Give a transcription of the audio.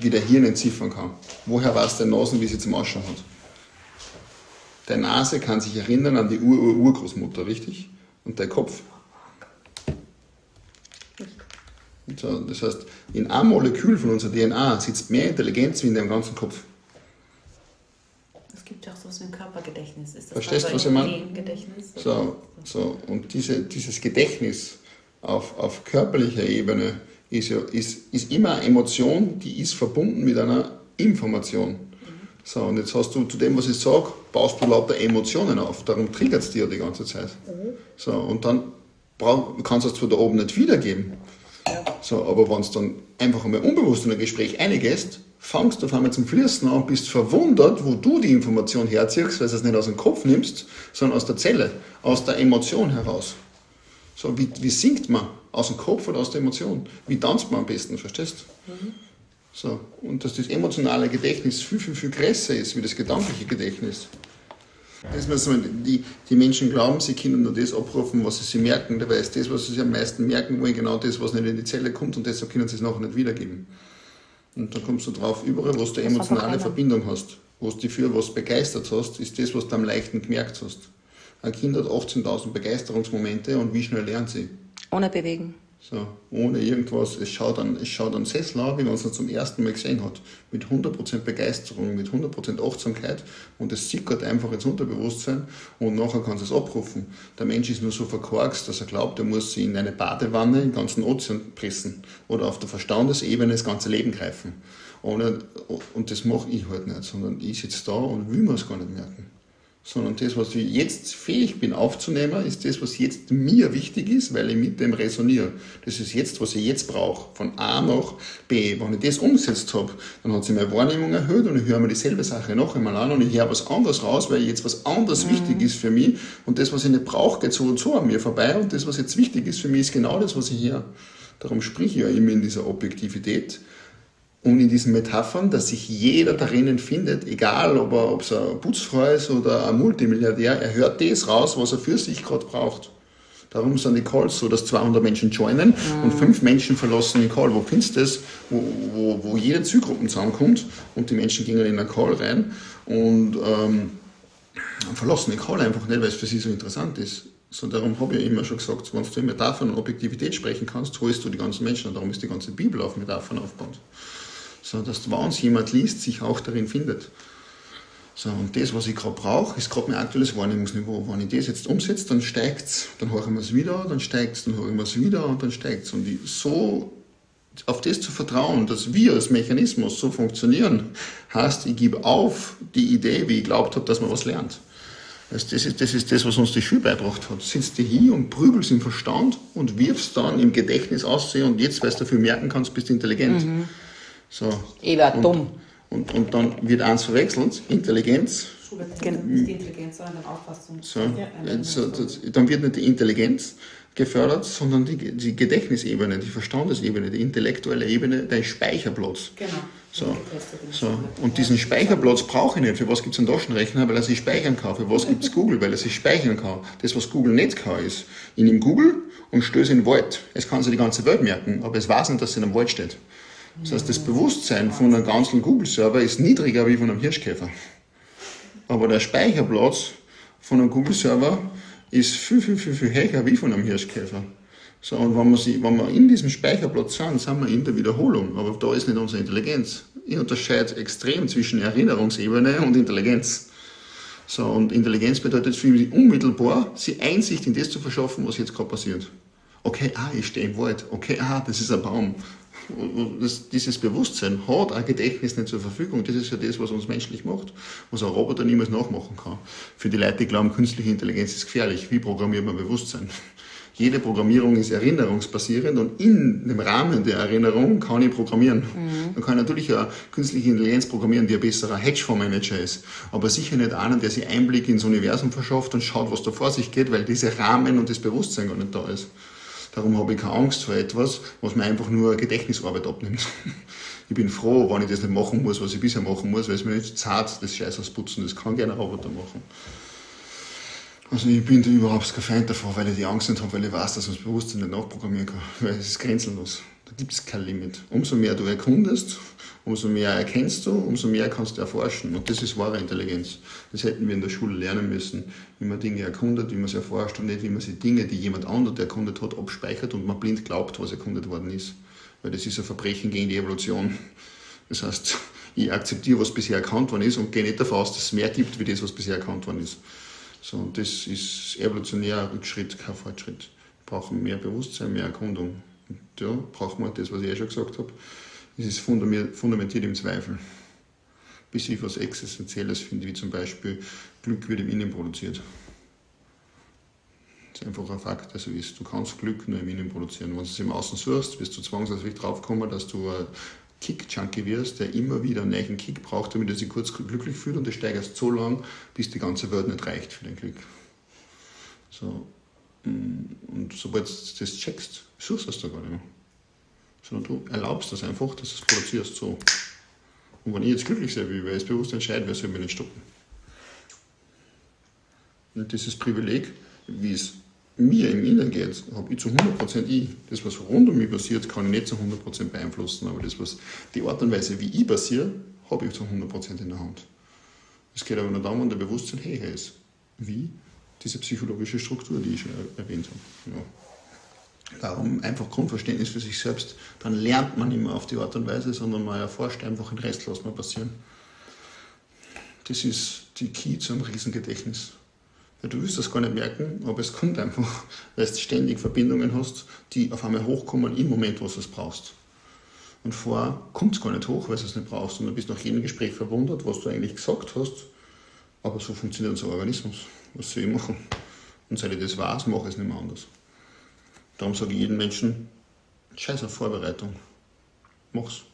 wie der Hirn entziffern kann. Woher weiß der Nasen, wie sie zum Ausschauen hat? Der Nase kann sich erinnern an die Ur-Ur-Urgroßmutter, richtig? Und der Kopf. So, das heißt, in einem Molekül von unserer DNA sitzt mehr Intelligenz wie in deinem ganzen Kopf. Es gibt ja auch sowas wie ein Körpergedächtnis. Ist das Verstehst du, was ich meine? So, so, und diese, dieses Gedächtnis auf, auf körperlicher Ebene ist, ja, ist, ist immer eine Emotion, die ist verbunden mit einer Information. So, und jetzt hast du zu dem, was ich sage, baust du lauter Emotionen auf. Darum triggert es dir die ganze Zeit. So, und dann brauch, kannst du es zwar da oben nicht wiedergeben, so, aber wenn du dann einfach einmal unbewusst in ein Gespräch eingehst, fangst du auf einmal zum Fließen an, bist verwundert, wo du die Information herziehst, weil du es nicht aus dem Kopf nimmst, sondern aus der Zelle, aus der Emotion heraus. So, wie, wie singt man? Aus dem Kopf oder aus der Emotion? Wie tanzt man am besten, verstehst du? Mhm. So, und dass das emotionale Gedächtnis viel, viel, viel größer ist wie das gedankliche Gedächtnis. Das so, die, die Menschen glauben, sie können nur das abrufen, was sie sich merken. Dabei ist das, was sie sich am meisten merken wollen, genau das, was nicht in die Zelle kommt und deshalb können sie es nachher nicht wiedergeben. Und da kommst du drauf, überall, wo du emotionale Verbindung hast, wo du dich für was begeistert hast, ist das, was du am leichten gemerkt hast. Ein Kind hat 18.000 Begeisterungsmomente und wie schnell lernt sie? Ohne Bewegen. So, ohne irgendwas. Es schaut an, es schaut an Sessel an, wie man es zum ersten Mal gesehen hat. Mit 100% Begeisterung, mit 100% Achtsamkeit und es sickert einfach ins Unterbewusstsein und nachher kann es abrufen. Der Mensch ist nur so verkorkst, dass er glaubt, er muss sie in eine Badewanne den ganzen Ozean pressen oder auf der Verstandesebene das ganze Leben greifen. Und das mache ich halt nicht, sondern ich sitze da und will mir es gar nicht merken sondern das, was ich jetzt fähig bin aufzunehmen, ist das, was jetzt mir wichtig ist, weil ich mit dem resoniere. Das ist jetzt, was ich jetzt brauche, von A nach B. Wenn ich das umgesetzt habe, dann hat sich meine Wahrnehmung erhöht und ich höre mir dieselbe Sache noch einmal an und ich höre was anderes raus, weil jetzt was anderes mhm. wichtig ist für mich und das, was ich nicht brauche, geht so und so an mir vorbei und das, was jetzt wichtig ist für mich, ist genau das, was ich hier. Darum sprich ich ja immer in dieser Objektivität und in diesen Metaphern, dass sich jeder darin findet, egal ob er ob es ein Putzfrau ist oder ein Multimilliardär, er hört das raus, was er für sich gerade braucht. Darum sind die Calls so, dass 200 Menschen joinen mhm. und fünf Menschen verlassen den Call. Wo findest du das? Wo, wo, wo jede Zielgruppe zusammenkommt und die Menschen gehen in einen Call rein und ähm, verlassen den Call einfach nicht, weil es für sie so interessant ist. So, darum habe ich immer schon gesagt, wenn du in Metaphern und Objektivität sprechen kannst, holst du die ganzen Menschen und darum ist die ganze Bibel auf Metaphern aufgebaut so dass wenn es jemand liest, sich auch darin findet. So, und das, was ich gerade brauche, ist gerade mein aktuelles Wahrnehmungsniveau. Wenn ich das jetzt umsetze, dann steigt es, dann höre ich mir es wieder, dann steigt es, dann höre ich mir es wieder und dann steigt es. Und ich, so auf das zu vertrauen, dass wir als Mechanismus so funktionieren, heißt, ich gebe auf die Idee, wie ich glaubt habe, dass man was lernt. Das ist, das ist das, was uns die Schule beigebracht hat. Sitzt du hier und prügelst im Verstand und wirfst dann im Gedächtnis aus und jetzt, weil du dafür merken kannst, bist du intelligent. Mhm. So. Ich war dumm. Und, und dann wird eins verwechselt, Intelligenz. Genau. Nicht die Intelligenz, sondern die Auffassung. So. Ja, so, das, dann wird nicht die Intelligenz gefördert, sondern die, die Gedächtnisebene, die Verstandesebene, die intellektuelle Ebene, dein Speicherplatz. Genau. So, so. Und diesen Speicherplatz brauche ich nicht. Für was gibt es einen Taschenrechner? Weil er sich speichern kann. Für was gibt es Google? Weil er sich speichern kann. Das, was Google nicht kann, ist, ich nehme Google und stöße in den Wald. Es kann sich die ganze Welt merken, aber es weiß nicht, dass es in einem Wald steht. Das heißt, das Bewusstsein von einem ganzen Google-Server ist niedriger wie von einem Hirschkäfer. Aber der Speicherplatz von einem Google-Server ist viel, viel, viel, viel höher wie von einem Hirschkäfer. So, und wenn wir, sie, wenn wir in diesem Speicherplatz sind, sind wir in der Wiederholung. Aber da ist nicht unsere Intelligenz. Ich unterscheide extrem zwischen Erinnerungsebene und Intelligenz. So, und Intelligenz bedeutet für mich unmittelbar, sie Einsicht in das zu verschaffen, was jetzt gerade passiert. Okay, ah, ich stehe im Wald. Okay, ah, das ist ein Baum das, dieses Bewusstsein hat ein Gedächtnis nicht zur Verfügung. Das ist ja das, was uns menschlich macht, was ein Roboter niemals nachmachen kann. Für die Leute, die glauben, künstliche Intelligenz ist gefährlich. Wie programmiert man Bewusstsein? Jede Programmierung ist erinnerungsbasierend und in dem Rahmen der Erinnerung kann ich programmieren. Mhm. Man kann natürlich eine künstliche Intelligenz programmieren, die ein besserer Hedgefondsmanager ist, aber sicher nicht einen, der sich Einblick ins Universum verschafft und schaut, was da vor sich geht, weil dieser Rahmen und das Bewusstsein gar nicht da ist. Darum habe ich keine Angst vor etwas, was mir einfach nur Gedächtnisarbeit abnimmt. Ich bin froh, wenn ich das nicht machen muss, was ich bisher machen muss, weil es mir nicht zart, das Scheiß ausputzen, das kann gerne ein Roboter machen. Also ich bin da überhaupt kein Feind davon, weil ich die Angst nicht habe, weil ich weiß, dass man das Bewusstsein nicht nachprogrammieren kann, weil es ist grenzenlos. Da gibt es kein Limit. Umso mehr du erkundest, umso mehr erkennst du, umso mehr kannst du erforschen. Und das ist wahre Intelligenz. Das hätten wir in der Schule lernen müssen, wie man Dinge erkundet, wie man sie erforscht und nicht, wie man sie Dinge, die jemand anderes erkundet hat, abspeichert und man blind glaubt, was erkundet worden ist. Weil das ist ein Verbrechen gegen die Evolution. Das heißt, ich akzeptiere, was bisher erkannt worden ist und gehe nicht davon aus, dass es mehr gibt, wie das, was bisher erkannt worden ist. So, und das ist evolutionärer Rückschritt, kein Fortschritt. Wir brauchen mehr Bewusstsein, mehr Erkundung. Und ja, brauchen wir das, was ich eh schon gesagt habe. Es ist fundamentiert im Zweifel. Bis ich was Existenzielles finde, wie zum Beispiel Glück wird im Innen produziert. Das ist einfach ein Fakt, also ist. Du kannst Glück nur im Innen produzieren. Wenn du es im Außen suchst, wirst du zwangsläufig draufkommen, dass du Kick-Junkie wirst, der immer wieder einen neuen Kick braucht, damit er sich kurz glücklich fühlt und du steigerst so lang, bis die ganze Welt nicht reicht für dein Glück. So. Mm, und sobald du das checkst, suchst es da gar nicht mehr. Sondern du erlaubst das einfach, dass du es produzierst so. Und wenn ich jetzt glücklich sein will, weil ich es bewusst entscheide, wer soll mich nicht stoppen. Und dieses Privileg, wie es mir im Inneren geht, habe ich zu 100% ich. Das, was rund um mich passiert, kann ich nicht zu 100% beeinflussen, aber das, was die Art und Weise, wie ich passiere, habe ich zu 100% in der Hand. Es geht aber nur darum, wenn der Bewusstsein her ist. Wie? Diese psychologische Struktur, die ich schon erwähnt habe. Ja. Darum einfach Grundverständnis für sich selbst. Dann lernt man immer auf die Art und Weise, sondern man erforscht einfach den Rest, was mal passieren. Das ist die Key zu einem Riesengedächtnis. Du wirst das gar nicht merken, aber es kommt einfach, weil du ständig Verbindungen hast, die auf einmal hochkommen im Moment, wo du es brauchst. Und vorher kommt es gar nicht hoch, weil du es nicht brauchst. Und du bist nach jedem Gespräch verwundert, was du eigentlich gesagt hast. Aber so funktioniert unser Organismus. Was soll ich machen? Und seit ich das weiß, mache ich es nicht mehr anders. Darum sage ich jedem Menschen, scheiß auf Vorbereitung. Mach's.